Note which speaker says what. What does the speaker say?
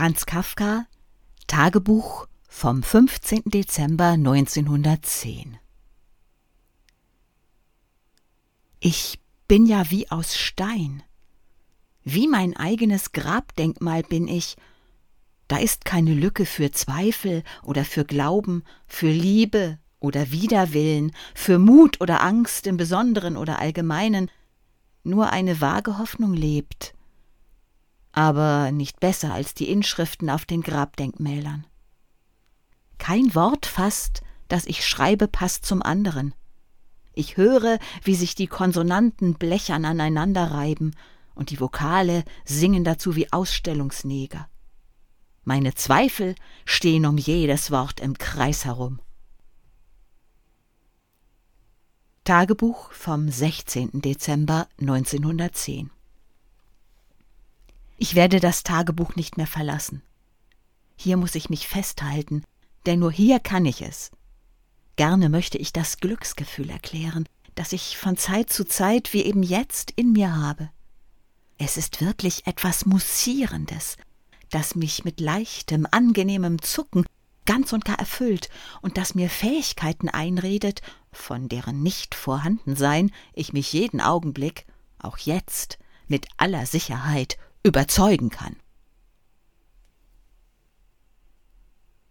Speaker 1: Franz Kafka Tagebuch vom 15. Dezember 1910 Ich bin ja wie aus Stein. Wie mein eigenes Grabdenkmal bin ich. Da ist keine Lücke für Zweifel oder für Glauben, für Liebe oder Widerwillen, für Mut oder Angst im Besonderen oder Allgemeinen. Nur eine vage Hoffnung lebt, aber nicht besser als die Inschriften auf den Grabdenkmälern. Kein Wort fast, das ich schreibe, passt zum anderen. Ich höre, wie sich die Konsonanten blechern aneinander reiben, und die Vokale singen dazu wie Ausstellungsneger. Meine Zweifel stehen um jedes Wort im Kreis herum. Tagebuch vom 16. Dezember 1910 ich werde das Tagebuch nicht mehr verlassen. Hier muss ich mich festhalten, denn nur hier kann ich es. Gerne möchte ich das Glücksgefühl erklären, das ich von Zeit zu Zeit wie eben jetzt in mir habe. Es ist wirklich etwas Mussierendes, das mich mit leichtem, angenehmem Zucken ganz und gar erfüllt und das mir Fähigkeiten einredet, von deren Nicht-Vorhandensein ich mich jeden Augenblick, auch jetzt, mit aller Sicherheit überzeugen kann.